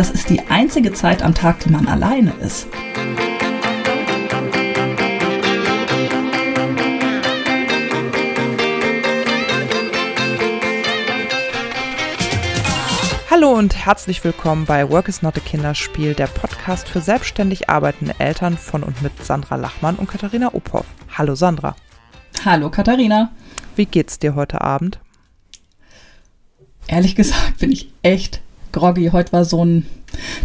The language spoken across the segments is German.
Das ist die einzige Zeit am Tag, die man alleine ist. Hallo und herzlich willkommen bei Work is not a Kinderspiel, der Podcast für selbstständig arbeitende Eltern von und mit Sandra Lachmann und Katharina Uphoff. Hallo Sandra. Hallo Katharina. Wie geht's dir heute Abend? Ehrlich gesagt bin ich echt groggy. Heute war so ein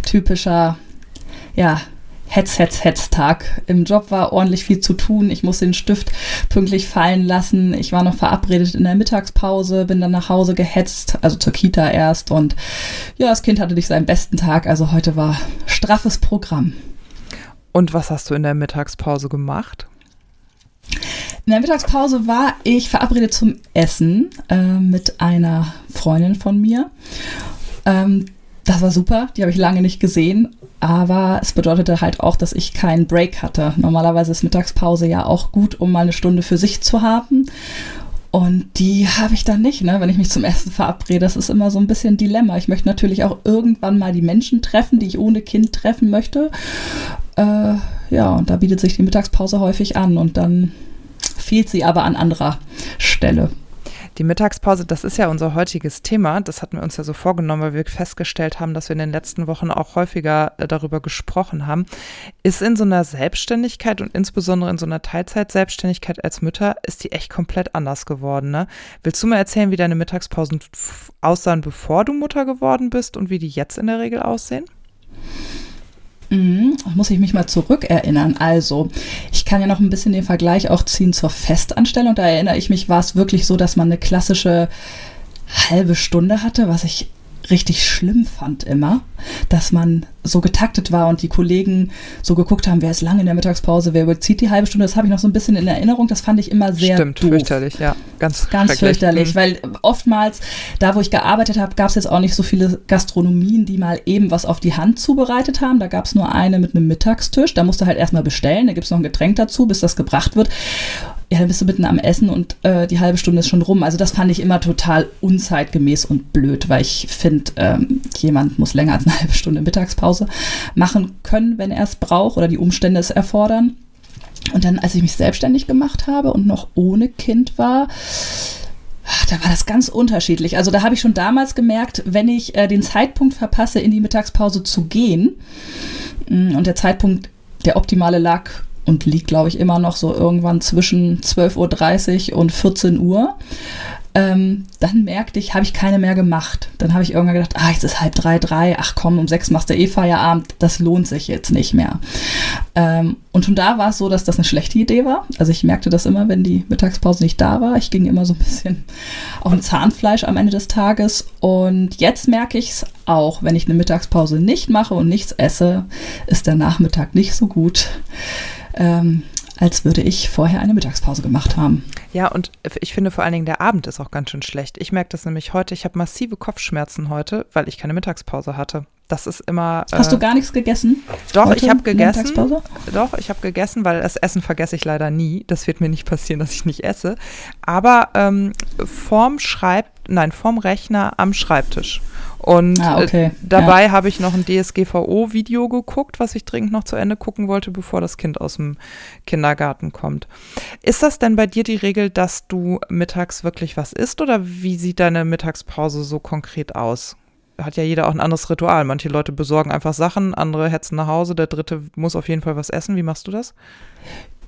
typischer, ja, Hetz, Hetz, Hetz-Tag. Im Job war ordentlich viel zu tun. Ich musste den Stift pünktlich fallen lassen. Ich war noch verabredet in der Mittagspause, bin dann nach Hause gehetzt, also zur Kita erst. Und ja, das Kind hatte nicht seinen besten Tag. Also heute war straffes Programm. Und was hast du in der Mittagspause gemacht? In der Mittagspause war ich verabredet zum Essen äh, mit einer Freundin von mir. Ähm, das war super, die habe ich lange nicht gesehen, aber es bedeutete halt auch, dass ich keinen Break hatte. Normalerweise ist Mittagspause ja auch gut, um mal eine Stunde für sich zu haben. Und die habe ich dann nicht, ne, wenn ich mich zum Essen verabrede. Das ist immer so ein bisschen ein Dilemma. Ich möchte natürlich auch irgendwann mal die Menschen treffen, die ich ohne Kind treffen möchte. Äh, ja, und da bietet sich die Mittagspause häufig an und dann fehlt sie aber an anderer Stelle. Die Mittagspause, das ist ja unser heutiges Thema. Das hatten wir uns ja so vorgenommen, weil wir festgestellt haben, dass wir in den letzten Wochen auch häufiger äh, darüber gesprochen haben. Ist in so einer Selbstständigkeit und insbesondere in so einer Teilzeit-Selbstständigkeit als Mütter, ist die echt komplett anders geworden. Ne? Willst du mal erzählen, wie deine Mittagspausen aussahen, bevor du Mutter geworden bist und wie die jetzt in der Regel aussehen? Mhm, muss ich mich mal zurückerinnern. Also, ich kann ja noch ein bisschen den Vergleich auch ziehen zur Festanstellung. Da erinnere ich mich, war es wirklich so, dass man eine klassische halbe Stunde hatte, was ich richtig schlimm fand immer, dass man so getaktet war und die Kollegen so geguckt haben, wer ist lang in der Mittagspause, wer überzieht die halbe Stunde. Das habe ich noch so ein bisschen in Erinnerung. Das fand ich immer sehr Stimmt, doof. fürchterlich, ja. Ganz, Ganz fürchterlich, mhm. weil oftmals, da wo ich gearbeitet habe, gab es jetzt auch nicht so viele Gastronomien, die mal eben was auf die Hand zubereitet haben. Da gab es nur eine mit einem Mittagstisch. Da musst du halt erstmal bestellen. Da gibt es noch ein Getränk dazu, bis das gebracht wird ja, dann bist du mitten am Essen und äh, die halbe Stunde ist schon rum. Also das fand ich immer total unzeitgemäß und blöd, weil ich finde, ähm, jemand muss länger als eine halbe Stunde Mittagspause machen können, wenn er es braucht oder die Umstände es erfordern. Und dann, als ich mich selbstständig gemacht habe und noch ohne Kind war, da war das ganz unterschiedlich. Also da habe ich schon damals gemerkt, wenn ich äh, den Zeitpunkt verpasse, in die Mittagspause zu gehen, mm, und der Zeitpunkt, der optimale lag und liegt, glaube ich, immer noch so irgendwann zwischen 12.30 Uhr und 14 Uhr. Ähm, dann merkte ich, habe ich keine mehr gemacht. Dann habe ich irgendwann gedacht, ah, jetzt ist halb drei, drei, ach komm, um sechs machst du eh Feierabend, das lohnt sich jetzt nicht mehr. Ähm, und schon da war es so, dass das eine schlechte Idee war. Also ich merkte das immer, wenn die Mittagspause nicht da war. Ich ging immer so ein bisschen auf ein Zahnfleisch am Ende des Tages. Und jetzt merke ich es auch, wenn ich eine Mittagspause nicht mache und nichts esse, ist der Nachmittag nicht so gut ähm, als würde ich vorher eine Mittagspause gemacht haben. Ja, und ich finde vor allen Dingen, der Abend ist auch ganz schön schlecht. Ich merke das nämlich heute. Ich habe massive Kopfschmerzen heute, weil ich keine Mittagspause hatte. Das ist immer. Hast du äh, gar nichts gegessen? Doch, ich habe gegessen. Doch, ich habe gegessen, weil das Essen vergesse ich leider nie. Das wird mir nicht passieren, dass ich nicht esse. Aber ähm, vorm Schreib, nein, vorm Rechner am Schreibtisch. Und ah, okay. äh, dabei ja. habe ich noch ein DSGVO-Video geguckt, was ich dringend noch zu Ende gucken wollte, bevor das Kind aus dem Kindergarten kommt. Ist das denn bei dir die Regel, dass du mittags wirklich was isst oder wie sieht deine Mittagspause so konkret aus? Hat ja jeder auch ein anderes Ritual. Manche Leute besorgen einfach Sachen, andere hetzen nach Hause, der dritte muss auf jeden Fall was essen. Wie machst du das?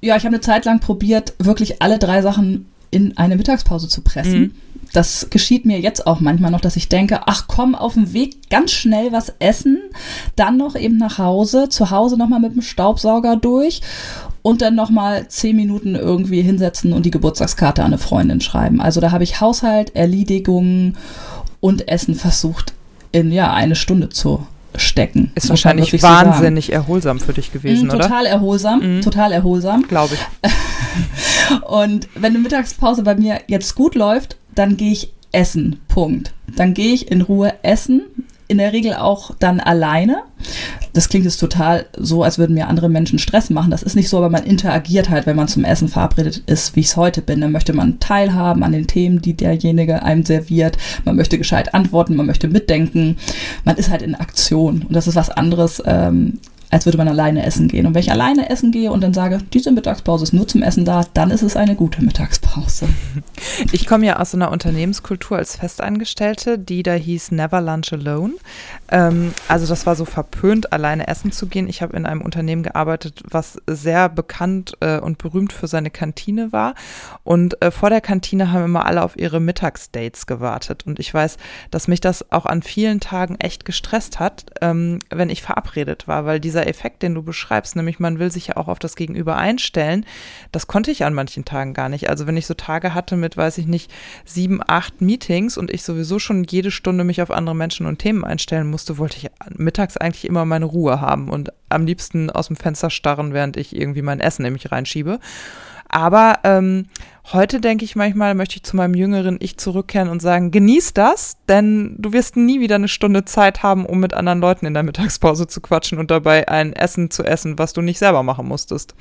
Ja, ich habe eine Zeit lang probiert, wirklich alle drei Sachen in eine Mittagspause zu pressen. Mhm. Das geschieht mir jetzt auch manchmal noch, dass ich denke, ach komm, auf dem Weg ganz schnell was essen, dann noch eben nach Hause, zu Hause nochmal mit dem Staubsauger durch und dann nochmal zehn Minuten irgendwie hinsetzen und die Geburtstagskarte an eine Freundin schreiben. Also da habe ich Haushalt, Erledigungen und Essen versucht in ja eine Stunde zu stecken. Ist wahrscheinlich wahnsinnig so erholsam für dich gewesen, mm, total oder? Total erholsam, mm. total erholsam. Glaube ich. und wenn eine Mittagspause bei mir jetzt gut läuft, dann gehe ich essen. Punkt. Dann gehe ich in Ruhe essen. In der Regel auch dann alleine. Das klingt jetzt total so, als würden mir andere Menschen Stress machen. Das ist nicht so, aber man interagiert halt, wenn man zum Essen verabredet ist, wie ich es heute bin. Dann möchte man teilhaben an den Themen, die derjenige einem serviert. Man möchte gescheit antworten, man möchte mitdenken. Man ist halt in Aktion. Und das ist was anderes, ähm, als würde man alleine essen gehen. Und wenn ich alleine essen gehe und dann sage, diese Mittagspause ist nur zum Essen da, dann ist es eine gute Mittagspause. Ich komme ja aus einer Unternehmenskultur als Festangestellte, die da hieß Never Lunch Alone. Ähm, also das war so verpönt, alleine essen zu gehen. Ich habe in einem Unternehmen gearbeitet, was sehr bekannt äh, und berühmt für seine Kantine war. Und äh, vor der Kantine haben immer alle auf ihre Mittagsdates gewartet. Und ich weiß, dass mich das auch an vielen Tagen echt gestresst hat, ähm, wenn ich verabredet war, weil dieser Effekt, den du beschreibst, nämlich man will sich ja auch auf das Gegenüber einstellen, das konnte ich an manchen Tagen gar nicht. Also wenn ich so Tage hatte mit, weiß ich nicht, sieben, acht Meetings und ich sowieso schon jede Stunde mich auf andere Menschen und Themen einstellen musste, wollte ich mittags eigentlich immer meine Ruhe haben und am liebsten aus dem Fenster starren, während ich irgendwie mein Essen nämlich reinschiebe. Aber ähm, Heute denke ich manchmal, möchte ich zu meinem jüngeren Ich zurückkehren und sagen, genieß das, denn du wirst nie wieder eine Stunde Zeit haben, um mit anderen Leuten in der Mittagspause zu quatschen und dabei ein Essen zu essen, was du nicht selber machen musstest.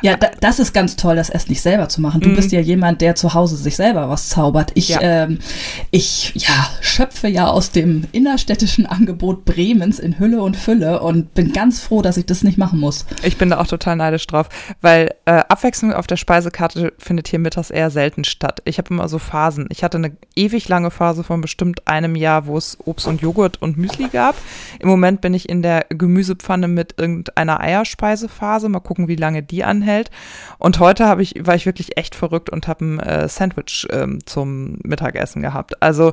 Ja, da, das ist ganz toll, das Essen nicht selber zu machen. Du mhm. bist ja jemand, der zu Hause sich selber was zaubert. Ich, ja. ähm, ich ja, schöpfe ja aus dem innerstädtischen Angebot Bremens in Hülle und Fülle und bin ganz froh, dass ich das nicht machen muss. Ich bin da auch total neidisch drauf, weil äh, Abwechslung auf der Speisekarte findet hier mittags eher selten statt. Ich habe immer so Phasen. Ich hatte eine ewig lange Phase von bestimmt einem Jahr, wo es Obst und Joghurt und Müsli gab. Im Moment bin ich in der Gemüsepfanne mit irgendeiner Eierspeisephase. Mal gucken, wie lange die anhält. Und heute habe ich, war ich wirklich echt verrückt und habe ein äh, Sandwich ähm, zum Mittagessen gehabt. Also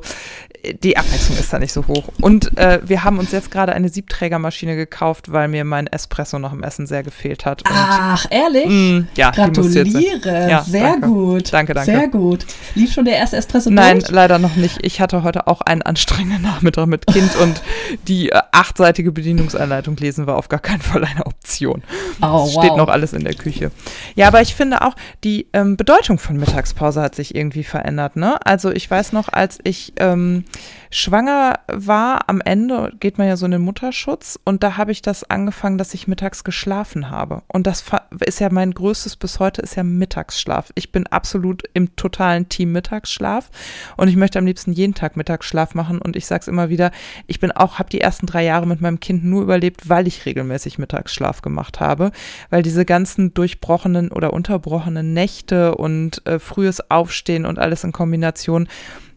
die Abwechslung ist da nicht so hoch. Und äh, wir haben uns jetzt gerade eine Siebträgermaschine gekauft, weil mir mein Espresso nach dem Essen sehr gefehlt hat. Und, Ach, ehrlich? Mh, ja, Gratuliere. Ja, sehr danke. gut. Danke, danke. Sehr gut. Lief schon der erste Espresso Nein, durch? leider noch nicht. Ich hatte heute auch einen anstrengenden Nachmittag mit Kind und die äh, achtseitige Bedienungsanleitung lesen war auf gar keinen Fall eine Option. Oh, wow. Steht noch alles in der Küche. Ja, aber ich finde auch, die ähm, Bedeutung von Mittagspause hat sich irgendwie verändert. Ne? Also ich weiß noch, als ich ähm, schwanger war, am Ende geht man ja so in den Mutterschutz und da habe ich das angefangen, dass ich mittags geschlafen habe. Und das ist ja mein größtes bis heute, ist ja Mittagsschlaf. Ich bin absolut im totalen Team Mittagsschlaf und ich möchte am liebsten jeden Tag Mittagsschlaf machen und ich sage es immer wieder, ich bin auch, habe die ersten drei Jahre mit meinem Kind nur überlebt, weil ich regelmäßig Mittagsschlaf gemacht habe, weil diese ganzen durchbrochenen oder unterbrochenen Nächte und äh, frühes Aufstehen und alles in Kombination,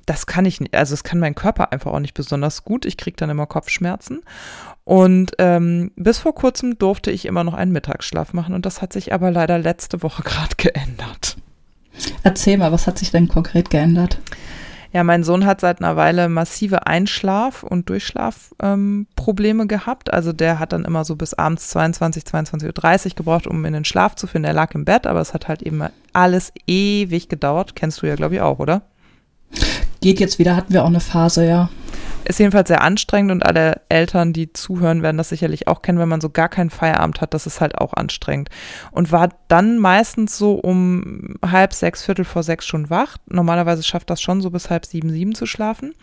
das kann ich nicht, also es kann mein Körper einfach auch nicht besonders gut. Ich kriege dann immer Kopfschmerzen. Und ähm, bis vor kurzem durfte ich immer noch einen Mittagsschlaf machen und das hat sich aber leider letzte Woche gerade geändert. Erzähl mal, was hat sich denn konkret geändert? Ja, mein Sohn hat seit einer Weile massive Einschlaf- und Durchschlafprobleme ähm, gehabt. Also der hat dann immer so bis abends 22, 22.30 Uhr gebraucht, um in den Schlaf zu finden. Er lag im Bett, aber es hat halt eben alles ewig gedauert. Kennst du ja, glaube ich, auch, oder? Geht jetzt wieder, hatten wir auch eine Phase, ja. Ist jedenfalls sehr anstrengend und alle Eltern, die zuhören, werden das sicherlich auch kennen, wenn man so gar keinen Feierabend hat, das ist halt auch anstrengend. Und war dann meistens so um halb sechs, viertel vor sechs schon wach. Normalerweise schafft das schon so bis halb sieben, sieben zu schlafen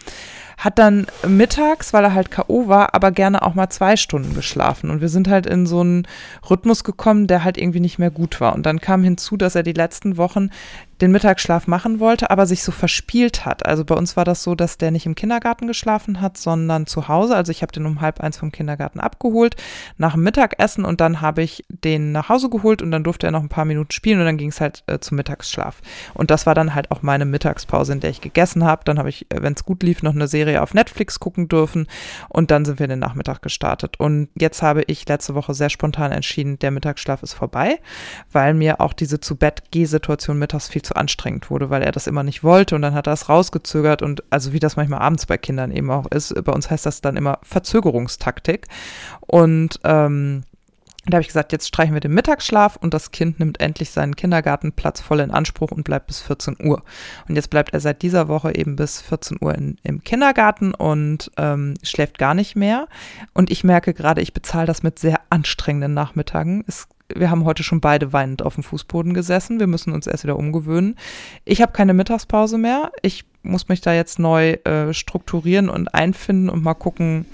hat dann mittags, weil er halt K.O. war, aber gerne auch mal zwei Stunden geschlafen. Und wir sind halt in so einen Rhythmus gekommen, der halt irgendwie nicht mehr gut war. Und dann kam hinzu, dass er die letzten Wochen den Mittagsschlaf machen wollte, aber sich so verspielt hat. Also bei uns war das so, dass der nicht im Kindergarten geschlafen hat, sondern zu Hause. Also ich habe den um halb eins vom Kindergarten abgeholt, nach dem Mittagessen und dann habe ich den nach Hause geholt und dann durfte er noch ein paar Minuten spielen und dann ging es halt äh, zum Mittagsschlaf. Und das war dann halt auch meine Mittagspause, in der ich gegessen habe. Dann habe ich, äh, wenn es gut lief, noch eine Serie Serie auf Netflix gucken dürfen. Und dann sind wir den Nachmittag gestartet. Und jetzt habe ich letzte Woche sehr spontan entschieden, der Mittagsschlaf ist vorbei, weil mir auch diese zu Bett Geh-Situation mittags viel zu anstrengend wurde, weil er das immer nicht wollte und dann hat er es rausgezögert und also wie das manchmal abends bei Kindern eben auch ist. Bei uns heißt das dann immer Verzögerungstaktik. Und ähm, da habe ich gesagt, jetzt streichen wir den Mittagsschlaf und das Kind nimmt endlich seinen Kindergartenplatz voll in Anspruch und bleibt bis 14 Uhr. Und jetzt bleibt er seit dieser Woche eben bis 14 Uhr in, im Kindergarten und ähm, schläft gar nicht mehr. Und ich merke gerade, ich bezahle das mit sehr anstrengenden Nachmittagen. Es wir haben heute schon beide weinend auf dem Fußboden gesessen. Wir müssen uns erst wieder umgewöhnen. Ich habe keine Mittagspause mehr. Ich muss mich da jetzt neu äh, strukturieren und einfinden und mal gucken,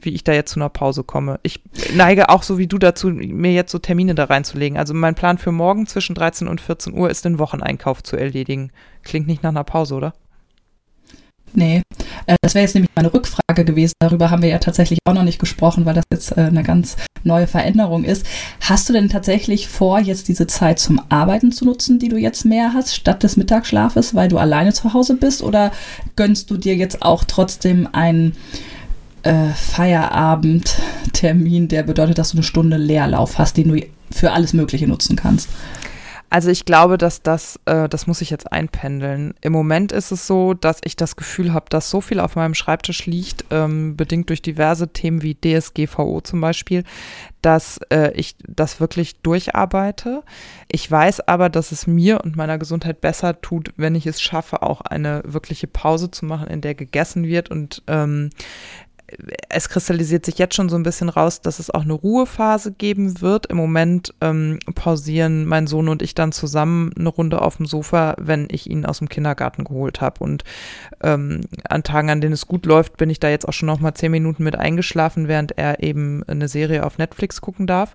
wie ich da jetzt zu einer Pause komme. Ich neige auch so wie du dazu, mir jetzt so Termine da reinzulegen. Also mein Plan für morgen zwischen 13 und 14 Uhr ist, den Wocheneinkauf zu erledigen. Klingt nicht nach einer Pause, oder? Nee, äh, das wäre jetzt nämlich meine Rückfrage gewesen. Darüber haben wir ja tatsächlich auch noch nicht gesprochen, weil das jetzt äh, eine ganz neue Veränderung ist. Hast du denn tatsächlich vor, jetzt diese Zeit zum Arbeiten zu nutzen, die du jetzt mehr hast, statt des Mittagsschlafes, weil du alleine zu Hause bist? Oder gönnst du dir jetzt auch trotzdem einen äh, Feierabendtermin, der bedeutet, dass du eine Stunde Leerlauf hast, den du für alles Mögliche nutzen kannst? Also ich glaube, dass das, äh, das muss ich jetzt einpendeln. Im Moment ist es so, dass ich das Gefühl habe, dass so viel auf meinem Schreibtisch liegt, ähm, bedingt durch diverse Themen wie DSGVO zum Beispiel, dass äh, ich das wirklich durcharbeite. Ich weiß aber, dass es mir und meiner Gesundheit besser tut, wenn ich es schaffe, auch eine wirkliche Pause zu machen, in der gegessen wird und ähm, es kristallisiert sich jetzt schon so ein bisschen raus, dass es auch eine Ruhephase geben wird. Im Moment ähm, pausieren mein Sohn und ich dann zusammen eine Runde auf dem Sofa, wenn ich ihn aus dem Kindergarten geholt habe. Und ähm, an Tagen, an denen es gut läuft, bin ich da jetzt auch schon noch mal zehn Minuten mit eingeschlafen, während er eben eine Serie auf Netflix gucken darf.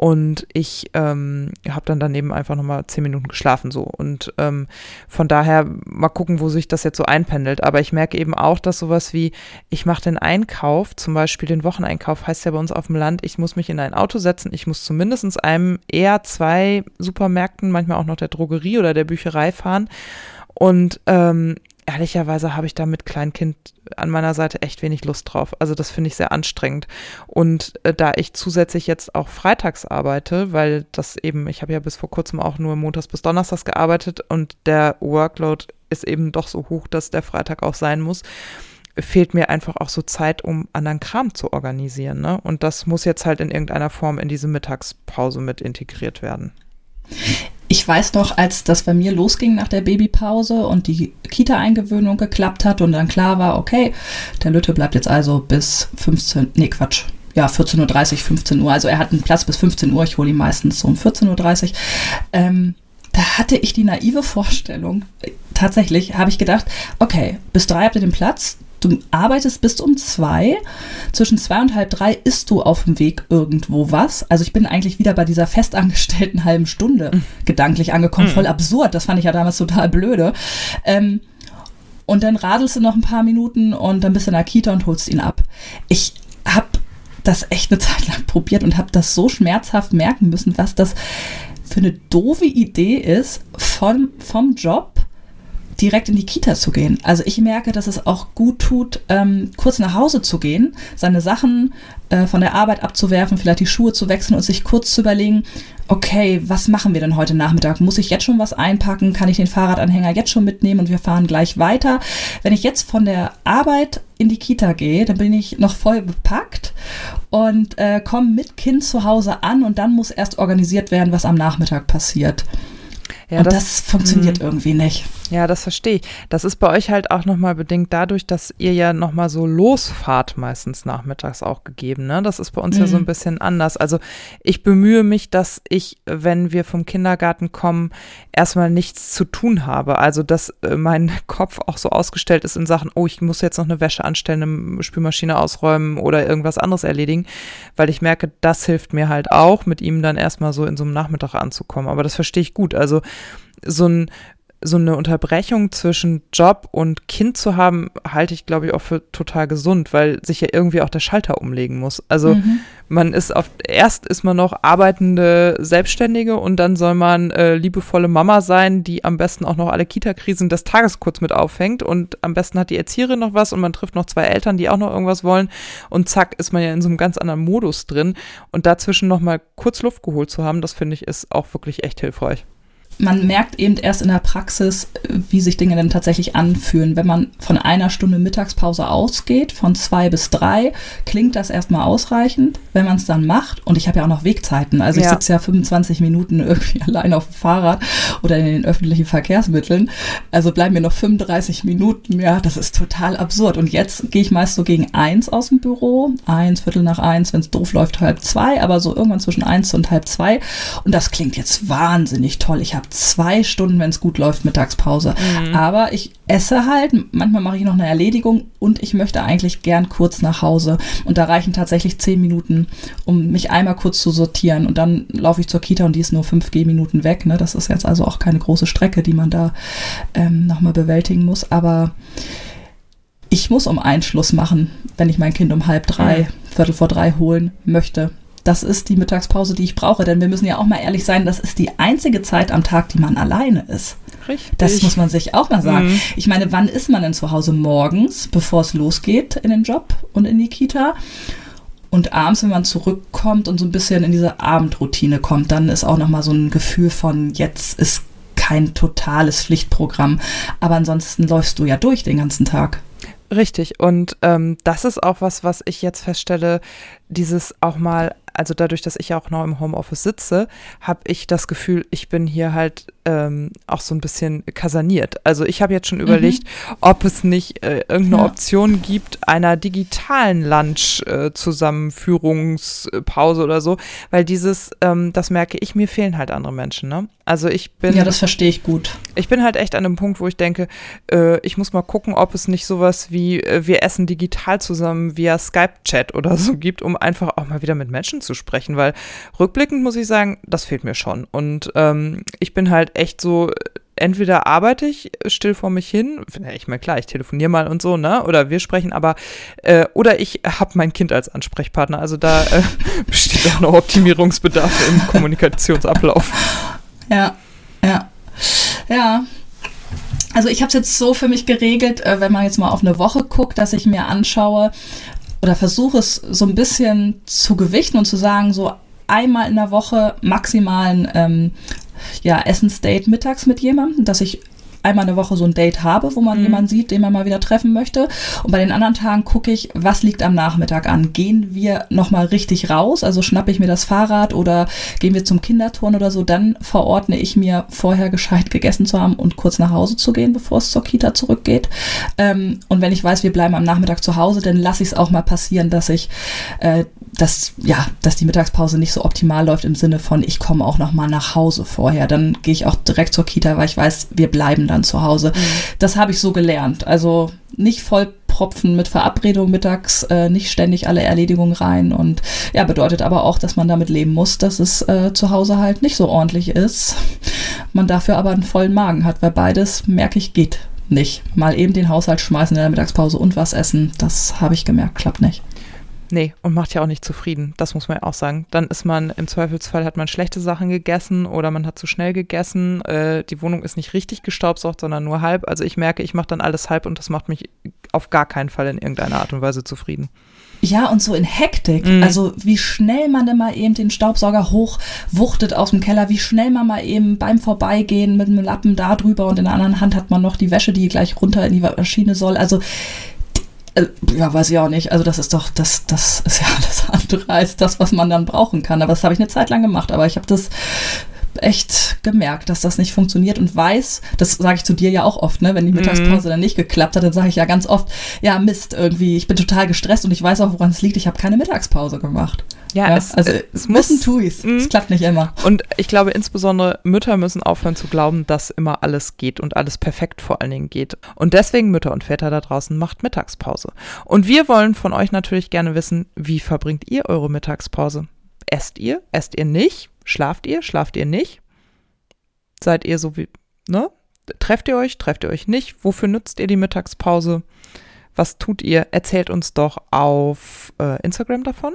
Und ich ähm, habe dann daneben einfach nochmal zehn Minuten geschlafen so. Und ähm, von daher mal gucken, wo sich das jetzt so einpendelt. Aber ich merke eben auch, dass sowas wie, ich mache den Einkauf, zum Beispiel den Wocheneinkauf, heißt ja bei uns auf dem Land, ich muss mich in ein Auto setzen, ich muss zumindest einem eher zwei Supermärkten, manchmal auch noch der Drogerie oder der Bücherei fahren. Und ähm, ehrlicherweise habe ich da mit Kleinkind an meiner Seite echt wenig Lust drauf. Also das finde ich sehr anstrengend. Und äh, da ich zusätzlich jetzt auch freitags arbeite, weil das eben, ich habe ja bis vor kurzem auch nur montags bis donnerstags gearbeitet und der Workload ist eben doch so hoch, dass der Freitag auch sein muss, fehlt mir einfach auch so Zeit, um anderen Kram zu organisieren. Ne? Und das muss jetzt halt in irgendeiner Form in diese Mittagspause mit integriert werden ich weiß noch, als das bei mir losging nach der Babypause und die Kita-Eingewöhnung geklappt hat und dann klar war, okay, der Lütte bleibt jetzt also bis 15, nee Quatsch, ja 14.30 Uhr, 15 Uhr. Also er hat einen Platz bis 15 Uhr, ich hole ihn meistens so um 14.30 Uhr. Ähm, da hatte ich die naive Vorstellung, tatsächlich habe ich gedacht, okay, bis drei habt ihr den Platz, du arbeitest bis um zwei. Zwischen zwei und halb drei isst du auf dem Weg irgendwo was. Also ich bin eigentlich wieder bei dieser festangestellten halben Stunde mhm. gedanklich angekommen. Mhm. Voll absurd. Das fand ich ja damals total blöde. Ähm, und dann radelst du noch ein paar Minuten und dann bist du in der Kita und holst ihn ab. Ich habe das echt eine Zeit lang probiert und habe das so schmerzhaft merken müssen, was das für eine doofe Idee ist, vom, vom Job direkt in die Kita zu gehen. Also ich merke, dass es auch gut tut, ähm, kurz nach Hause zu gehen, seine Sachen äh, von der Arbeit abzuwerfen, vielleicht die Schuhe zu wechseln und sich kurz zu überlegen, okay, was machen wir denn heute Nachmittag? Muss ich jetzt schon was einpacken? Kann ich den Fahrradanhänger jetzt schon mitnehmen und wir fahren gleich weiter? Wenn ich jetzt von der Arbeit in die Kita gehe, dann bin ich noch voll bepackt und äh, komme mit Kind zu Hause an und dann muss erst organisiert werden, was am Nachmittag passiert. Ja, und das, das funktioniert mh. irgendwie nicht. Ja, das verstehe ich. Das ist bei euch halt auch nochmal bedingt dadurch, dass ihr ja nochmal so losfahrt meistens nachmittags auch gegeben. Ne? Das ist bei uns mhm. ja so ein mhm. bisschen anders. Also ich bemühe mich, dass ich, wenn wir vom Kindergarten kommen, erstmal nichts zu tun habe. Also dass äh, mein Kopf auch so ausgestellt ist in Sachen, oh, ich muss jetzt noch eine Wäsche anstellen, eine Spülmaschine ausräumen oder irgendwas anderes erledigen, weil ich merke, das hilft mir halt auch, mit ihm dann erstmal so in so einem Nachmittag anzukommen. Aber das verstehe ich gut. Also so ein so eine Unterbrechung zwischen Job und Kind zu haben, halte ich, glaube ich, auch für total gesund, weil sich ja irgendwie auch der Schalter umlegen muss. Also mhm. man ist auf, erst ist man noch arbeitende Selbstständige und dann soll man äh, liebevolle Mama sein, die am besten auch noch alle Kita-Krisen des Tages kurz mit auffängt und am besten hat die Erzieherin noch was und man trifft noch zwei Eltern, die auch noch irgendwas wollen und zack ist man ja in so einem ganz anderen Modus drin und dazwischen noch mal kurz Luft geholt zu haben, das finde ich ist auch wirklich echt hilfreich man merkt eben erst in der Praxis, wie sich Dinge denn tatsächlich anfühlen. Wenn man von einer Stunde Mittagspause ausgeht, von zwei bis drei, klingt das erstmal ausreichend. Wenn man es dann macht, und ich habe ja auch noch Wegzeiten, also ich ja. sitze ja 25 Minuten irgendwie allein auf dem Fahrrad oder in den öffentlichen Verkehrsmitteln, also bleiben mir noch 35 Minuten, ja, das ist total absurd. Und jetzt gehe ich meist so gegen eins aus dem Büro, eins, Viertel nach eins, wenn es doof läuft, halb zwei, aber so irgendwann zwischen eins und halb zwei. Und das klingt jetzt wahnsinnig toll. Ich habe zwei Stunden, wenn es gut läuft, Mittagspause. Mhm. Aber ich esse halt, manchmal mache ich noch eine Erledigung und ich möchte eigentlich gern kurz nach Hause. Und da reichen tatsächlich zehn Minuten, um mich einmal kurz zu sortieren. Und dann laufe ich zur Kita und die ist nur fünf Gehminuten weg. Ne? Das ist jetzt also auch keine große Strecke, die man da ähm, nochmal bewältigen muss. Aber ich muss um einen Schluss machen, wenn ich mein Kind um halb drei, mhm. Viertel vor drei holen möchte. Das ist die Mittagspause, die ich brauche, denn wir müssen ja auch mal ehrlich sein, das ist die einzige Zeit am Tag, die man alleine ist. Richtig. Das muss man sich auch mal sagen. Mhm. Ich meine, wann ist man denn zu Hause morgens, bevor es losgeht in den Job und in die Kita? Und abends, wenn man zurückkommt und so ein bisschen in diese Abendroutine kommt, dann ist auch noch mal so ein Gefühl von jetzt ist kein totales Pflichtprogramm, aber ansonsten läufst du ja durch den ganzen Tag. Richtig. Und ähm, das ist auch was, was ich jetzt feststelle, dieses auch mal, also dadurch, dass ich ja auch noch im Homeoffice sitze, habe ich das Gefühl, ich bin hier halt ähm, auch so ein bisschen kasaniert. Also ich habe jetzt schon mhm. überlegt, ob es nicht äh, irgendeine ja. Option gibt einer digitalen Lunch-Zusammenführungspause äh, oder so, weil dieses, ähm, das merke ich, mir fehlen halt andere Menschen. Ne? Also ich bin. Ja, das verstehe ich gut. Ich bin halt echt an einem Punkt, wo ich denke, äh, ich muss mal gucken, ob es nicht sowas wie äh, wir essen digital zusammen via Skype-Chat oder so gibt, um einfach auch mal wieder mit Menschen zu sprechen, weil rückblickend muss ich sagen, das fehlt mir schon. Und ähm, ich bin halt echt so, entweder arbeite ich still vor mich hin, ich meine, klar, ich telefoniere mal und so, ne? Oder wir sprechen, aber äh, oder ich habe mein Kind als Ansprechpartner. Also da äh, besteht auch noch Optimierungsbedarf im Kommunikationsablauf. Ja, ja. Ja. Also ich habe es jetzt so für mich geregelt, äh, wenn man jetzt mal auf eine Woche guckt, dass ich mir anschaue oder versuche es so ein bisschen zu gewichten und zu sagen, so einmal in der Woche maximalen ähm, ja, Essensdate mittags mit jemandem, dass ich einmal eine Woche so ein Date habe, wo man mhm. jemanden sieht, den man mal wieder treffen möchte. Und bei den anderen Tagen gucke ich, was liegt am Nachmittag an. Gehen wir nochmal richtig raus, also schnappe ich mir das Fahrrad oder gehen wir zum Kinderturn oder so, dann verordne ich mir vorher gescheit gegessen zu haben und kurz nach Hause zu gehen, bevor es zur Kita zurückgeht. Ähm, und wenn ich weiß, wir bleiben am Nachmittag zu Hause, dann lasse ich es auch mal passieren, dass ich äh, dass, ja, dass die Mittagspause nicht so optimal läuft im Sinne von, ich komme auch noch mal nach Hause vorher. Dann gehe ich auch direkt zur Kita, weil ich weiß, wir bleiben dann zu Hause. Mhm. Das habe ich so gelernt. Also nicht voll propfen mit Verabredung mittags, äh, nicht ständig alle Erledigungen rein und ja, bedeutet aber auch, dass man damit leben muss, dass es äh, zu Hause halt nicht so ordentlich ist. Man dafür aber einen vollen Magen hat, weil beides, merke ich, geht nicht. Mal eben den Haushalt schmeißen in der Mittagspause und was essen, das habe ich gemerkt, klappt nicht. Nee, und macht ja auch nicht zufrieden. Das muss man ja auch sagen. Dann ist man, im Zweifelsfall hat man schlechte Sachen gegessen oder man hat zu schnell gegessen. Äh, die Wohnung ist nicht richtig gestaubsaugt, sondern nur halb. Also ich merke, ich mache dann alles halb und das macht mich auf gar keinen Fall in irgendeiner Art und Weise zufrieden. Ja, und so in Hektik. Mhm. Also wie schnell man dann mal eben den Staubsauger hochwuchtet aus dem Keller, wie schnell man mal eben beim Vorbeigehen mit einem Lappen da drüber und in der anderen Hand hat man noch die Wäsche, die gleich runter in die Maschine soll. Also ja, weiß ich auch nicht. Also das ist doch, das, das ist ja alles andere als das, was man dann brauchen kann. Aber das habe ich eine Zeit lang gemacht. Aber ich habe das echt gemerkt, dass das nicht funktioniert und weiß, das sage ich zu dir ja auch oft, ne, wenn die Mittagspause mhm. dann nicht geklappt hat, dann sage ich ja ganz oft, ja Mist, irgendwie, ich bin total gestresst und ich weiß auch, woran es liegt, ich habe keine Mittagspause gemacht. Ja, ja es, also es müssen tue ich es. klappt nicht immer. Und ich glaube insbesondere Mütter müssen aufhören zu glauben, dass immer alles geht und alles perfekt vor allen Dingen geht. Und deswegen Mütter und Väter da draußen macht Mittagspause. Und wir wollen von euch natürlich gerne wissen, wie verbringt ihr eure Mittagspause? Esst ihr? Esst ihr nicht? Schlaft ihr? Schlaft ihr nicht? Seid ihr so wie, ne? Trefft ihr euch? Trefft ihr euch nicht? Wofür nutzt ihr die Mittagspause? Was tut ihr? Erzählt uns doch auf äh, Instagram davon.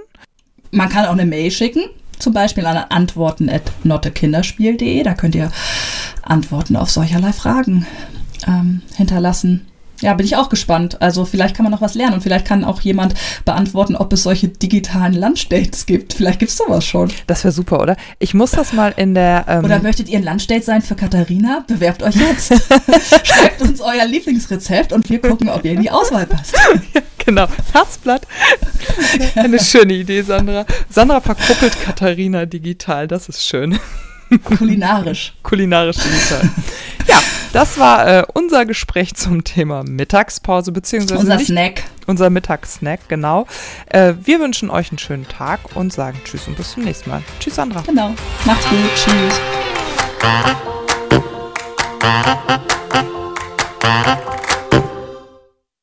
Man kann auch eine Mail schicken, zum Beispiel an antworten.nottekinderspiel.de. Da könnt ihr Antworten auf solcherlei Fragen ähm, hinterlassen. Ja, bin ich auch gespannt. Also vielleicht kann man noch was lernen und vielleicht kann auch jemand beantworten, ob es solche digitalen Lunchdates gibt. Vielleicht gibt es sowas schon. Das wäre super, oder? Ich muss das mal in der... Ähm oder möchtet ihr ein Lunchdate sein für Katharina? Bewerbt euch jetzt. Schreibt uns euer Lieblingsrezept und wir gucken, ob ihr in die Auswahl passt. genau, Herzblatt. Eine schöne Idee, Sandra. Sandra verkuppelt Katharina digital, das ist schön. Kulinarisch. Kulinarisch digital. Ja, das war äh, unser Gespräch zum Thema Mittagspause, beziehungsweise unser nicht, Snack. Unser Mittagssnack, genau. Äh, wir wünschen euch einen schönen Tag und sagen Tschüss und bis zum nächsten Mal. Tschüss, Sandra. Genau. Macht's gut. Tschüss.